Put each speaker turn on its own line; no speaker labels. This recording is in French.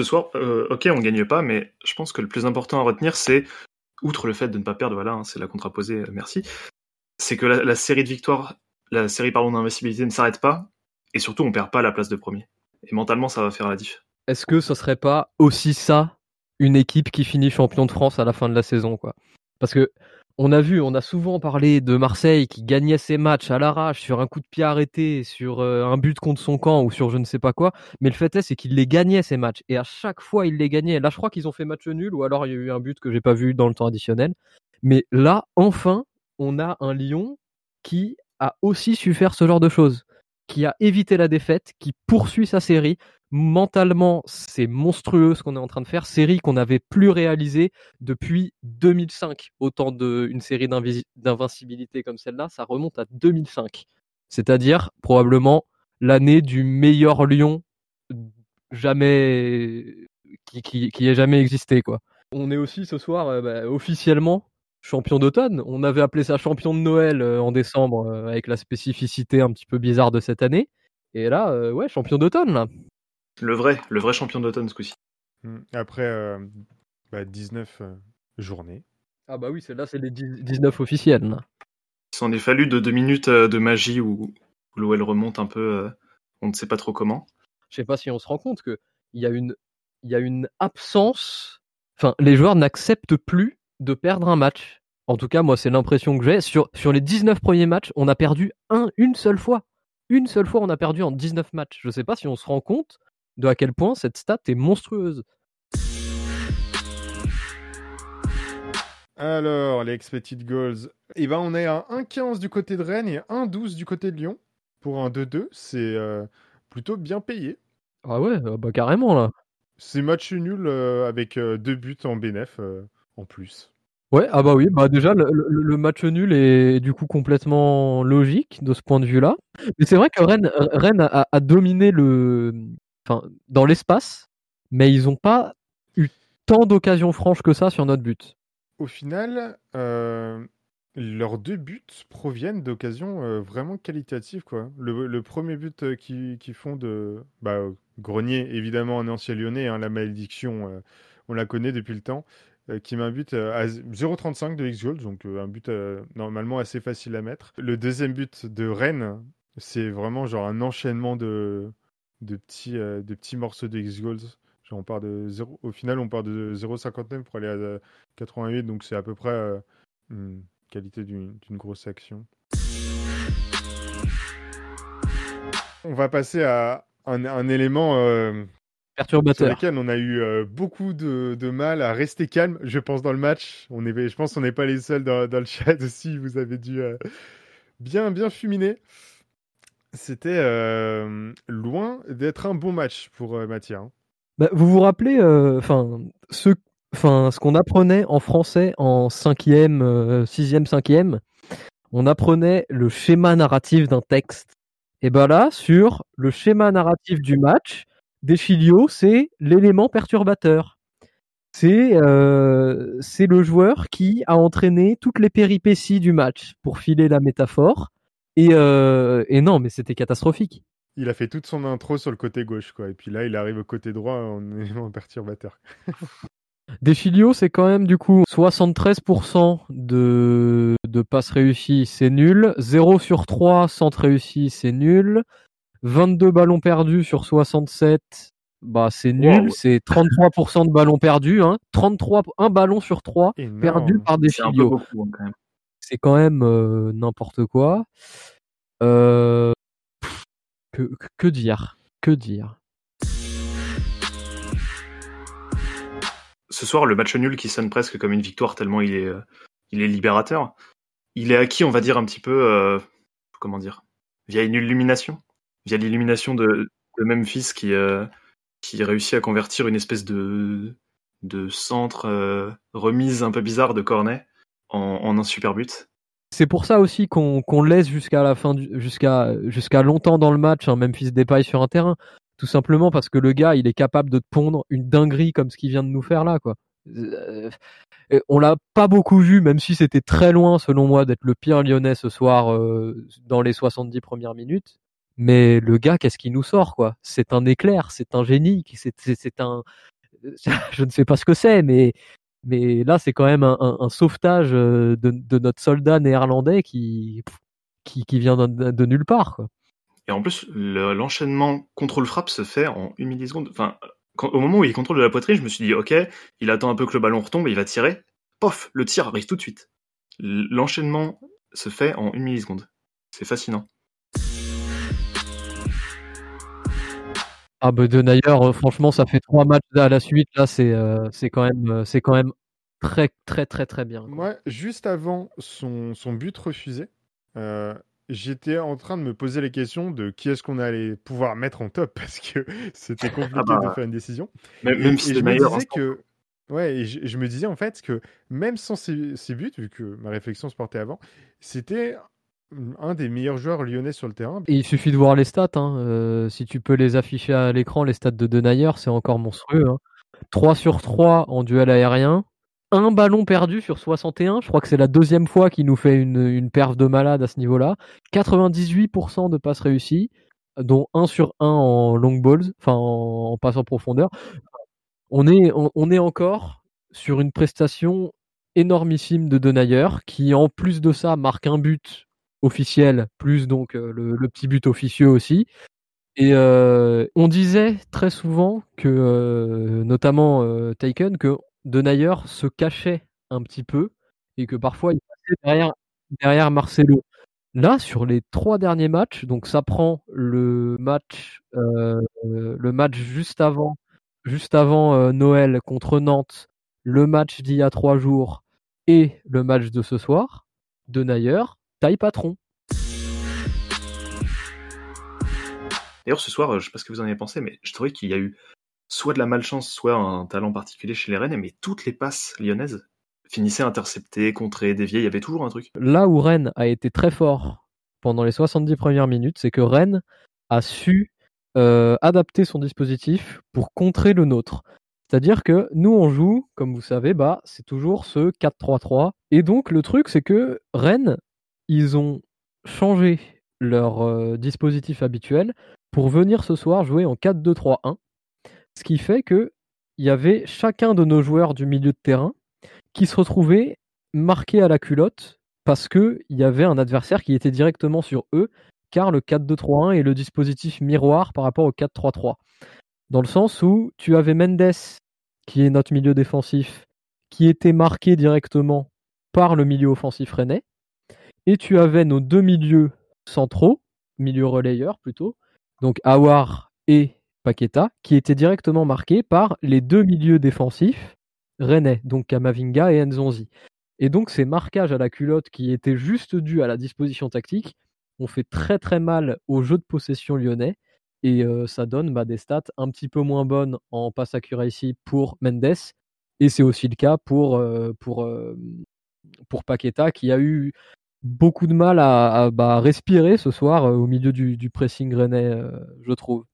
ce soir, euh, ok, on gagne pas, mais je pense que le plus important à retenir, c'est, outre le fait de ne pas perdre, voilà, hein, c'est la contraposée, euh, merci, c'est que la, série de victoires, la série pardon d'invincibilité ne s'arrête pas, et surtout on perd pas la place de premier. Et mentalement, ça va faire la diff.
Est-ce que ce serait pas aussi ça une équipe qui finit champion de France à la fin de la saison, quoi? Parce que on a vu, on a souvent parlé de Marseille qui gagnait ses matchs à l'arrache sur un coup de pied arrêté, sur euh, un but contre son camp ou sur je ne sais pas quoi. Mais le fait est, c'est qu'il les gagnait ces matchs et à chaque fois il les gagnait. Là, je crois qu'ils ont fait match nul ou alors il y a eu un but que j'ai pas vu dans le temps additionnel. Mais là, enfin, on a un Lyon qui a aussi su faire ce genre de choses, qui a évité la défaite, qui poursuit sa série. Mentalement, c'est monstrueux ce qu'on est en train de faire. Série qu'on n'avait plus réalisée depuis 2005. Autant d'une série d'invincibilité comme celle-là, ça remonte à 2005. C'est-à-dire probablement l'année du meilleur Lyon jamais qui, ait jamais existé quoi. On est aussi ce soir euh, bah, officiellement champion d'automne. On avait appelé ça champion de Noël euh, en décembre euh, avec la spécificité un petit peu bizarre de cette année. Et là, ouais, champion d'automne là.
Le vrai, le vrai champion d'automne ce coup-ci.
Mm. Après euh, bah, 19 euh, journées.
Ah bah oui, c'est là c'est les 10 19 officiels. Là.
Il s'en est fallu de deux minutes euh, de magie où, où l'OL remonte un peu, euh, on ne sait pas trop comment.
Je sais pas si on se rend compte que il y a une il y a une absence. Enfin, les joueurs n'acceptent plus de perdre un match. En tout cas, moi, c'est l'impression que j'ai. Sur, sur les 19 premiers matchs, on a perdu un, une seule fois. Une seule fois, on a perdu en 19 matchs. Je sais pas si on se rend compte de à quel point cette stat est monstrueuse.
Alors, les expected goals. Eh ben, on est à 1,15 du côté de Rennes et 1,12 du côté de Lyon. Pour un 2-2, c'est euh, plutôt bien payé.
Ah ouais, euh, bah carrément là.
C'est match nul euh, avec euh, deux buts en bénéf en plus.
Ouais, ah bah oui, bah déjà le, le- le match nul est du coup complètement logique de ce point de vue-là. Mais c'est vrai que Rennes, Rennes a, a dominé le, enfin, dans l'espace, mais ils n'ont pas eu tant d'occasions franches que ça sur notre but.
Au final, euh, leurs deux buts proviennent d'occasions euh, vraiment qualitatives. Quoi. Le, premier but euh, qu'ils font de bah, Grenier, évidemment un ancien lyonnais, hein, la malédiction, on la connaît depuis le temps, qui met un but à 0,35 de x-goals, donc un but normalement assez facile à mettre. Le deuxième but de Rennes, c'est vraiment genre un enchaînement de, de, petits, euh, de petits morceaux de x-goals. On part de 0, au final, on part de 0,59 pour aller à euh, 88, donc c'est à peu près euh, une qualité d'une grosse action. On va passer à un, un élément euh, sur
Perturbateur.
lequel on a eu euh, beaucoup de, de mal à rester calme, je pense, dans le match. On est, je pense qu'on n'est pas les seuls dans, dans le chat aussi, vous avez dû euh, bien, bien fuminer. C'était euh, loin d'être un bon match pour euh, hein.
Bah, vous vous rappelez, euh, enfin, ce, ce qu'on apprenait en français en cinquième, euh, sixième, cinquième, on apprenait le schéma narratif d'un texte. Et ben là, sur le schéma narratif du match, Deschilio, c'est l'élément perturbateur. Euh, c'est le joueur qui a entraîné toutes les péripéties du match, pour filer la métaphore. Et, euh, et non, mais c'était catastrophique.
Il a fait toute son intro sur le côté gauche, quoi. Et puis là, il arrive au côté droit en élément perturbateur.
Deschilio, c'est quand même du coup 73% de, de passes réussies, c'est nul. 0 sur 3 centres réussis, c'est nul. 22 ballons perdus sur 67, bah c'est nul.
Wow.
C'est 33% de ballons perdus. Hein. 33, un ballon sur 3
Énorme.
perdu par
peu
Deschilio.
beaucoup hein, quand même.
C'est quand même n'importe quoi. Que, dire Que dire?
Ce soir, le match nul qui sonne presque comme une victoire tellement il est, il est libérateur. Il est acquis, on va dire, un petit peu, comment dire, via une illumination. Via l'illumination de, de Memphis qui, qui réussit à convertir une espèce de, de centre remise un peu bizarre de Cornet en, en un super but.
C'est pour ça aussi qu'on qu'on laisse jusqu'à la fin, jusqu'à jusqu'à longtemps dans le match, un Memphis Depay sur un terrain, tout simplement parce que le gars, il est capable de te pondre une dinguerie comme ce qu'il vient de nous faire là, quoi. Euh, on l'a pas beaucoup vu, même si c'était très loin, selon moi, d'être le pire Lyonnais ce soir euh, dans les 70 premières minutes. Mais le gars, qu'est-ce qu'il nous sort, quoi? C'est un éclair, c'est un génie, c'est un. Je ne sais pas ce que c'est, mais mais là, c'est quand même un, sauvetage de, de, notre soldat néerlandais qui qui, vient de, nulle part.
Et en plus, l'enchaînement contrôle-frappe se fait en une milliseconde. Enfin, au moment où il contrôle la poitrine, je me suis dit, ok, il attend un peu que le ballon retombe et il va tirer. Pof, le tir arrive tout de suite. L'enchaînement se fait en une milliseconde. C'est fascinant.
Ah bah de euh, franchement, ça fait trois matchs à la suite. Là, c'est euh, c'est quand même euh, c'est quand même très très très très bien.
Moi, juste avant son, son but refusé, j'étais en train de me poser les questions de qui est-ce qu'on allait pouvoir mettre en top parce que c'était ah compliqué de bah, faire une décision.
Même, si je me disais que
ouais, et je, me disais en fait que même sans ces, ces buts, vu que ma réflexion se portait avant, c'était un des meilleurs joueurs lyonnais sur le terrain.
il suffit de voir les stats. Hein. Euh, si tu peux les afficher à l'écran, les stats de Denayer, c'est encore monstrueux. Hein. 3 sur 3 en duel aérien. Un ballon perdu sur 61. Je crois que c'est la deuxième fois qu'il nous fait une, une perf de malade à ce niveau-là. 98% de passes réussies, dont 1 sur 1 en long balls, enfin en, passe en profondeur. On est, on est encore sur une prestation énormissime de Denayer, qui en plus de ça marque un but officiel, plus donc le, petit but officieux aussi. Et on disait très souvent que, notamment Taken, que Denayer se cachait un petit peu et que parfois il passait derrière, derrière Marcelo. Là, sur les trois derniers matchs, donc ça prend le match, le match juste avant, juste avant Noël contre Nantes, le match d'il y a trois jours et le match de ce soir. Denayer taille patron.
D'ailleurs, ce soir, je sais pas ce que vous en avez pensé, mais je trouvais qu'il y a eu soit de la malchance, soit un talent particulier chez les Rennes, mais toutes les passes lyonnaises finissaient interceptées, contrées, déviées, il y avait toujours un truc.
Là où Rennes a été très fort pendant les 70 premières minutes, c'est que Rennes a su euh, adapter son dispositif pour contrer le nôtre. C'est-à-dire que nous, on joue, comme vous savez, bah, c'est toujours ce 4-3-3. Et donc, le truc, c'est que Rennes ils ont changé leur euh, dispositif habituel pour venir ce soir jouer en 4-2-3-1. Ce qui fait que il y avait chacun de nos joueurs du milieu de terrain qui se retrouvait marqué à la culotte parce qu'il y avait un adversaire qui était directement sur eux, car le 4-2-3-1 est le dispositif miroir par rapport au 4-3-3. Dans le sens où tu avais Mendes, qui est notre milieu défensif, qui était marqué directement par le milieu offensif rennais, et tu avais nos deux milieux centraux, milieu relayeurs plutôt, donc Awar et Paqueta, qui étaient directement marqués par les deux milieux défensifs rennais, donc Kamavinga et Nzonzi. Et donc ces marquages à la culotte qui étaient juste dus à la disposition tactique ont fait très très mal au jeu de possession lyonnais et euh, ça donne bah, des stats un petit peu moins bonnes en pass accuracy pour Mendes et c'est aussi le cas pour, euh, euh, pour Paqueta qui a eu beaucoup de mal à, bah, respirer ce soir euh, au milieu du, pressing rennais, euh, je trouve.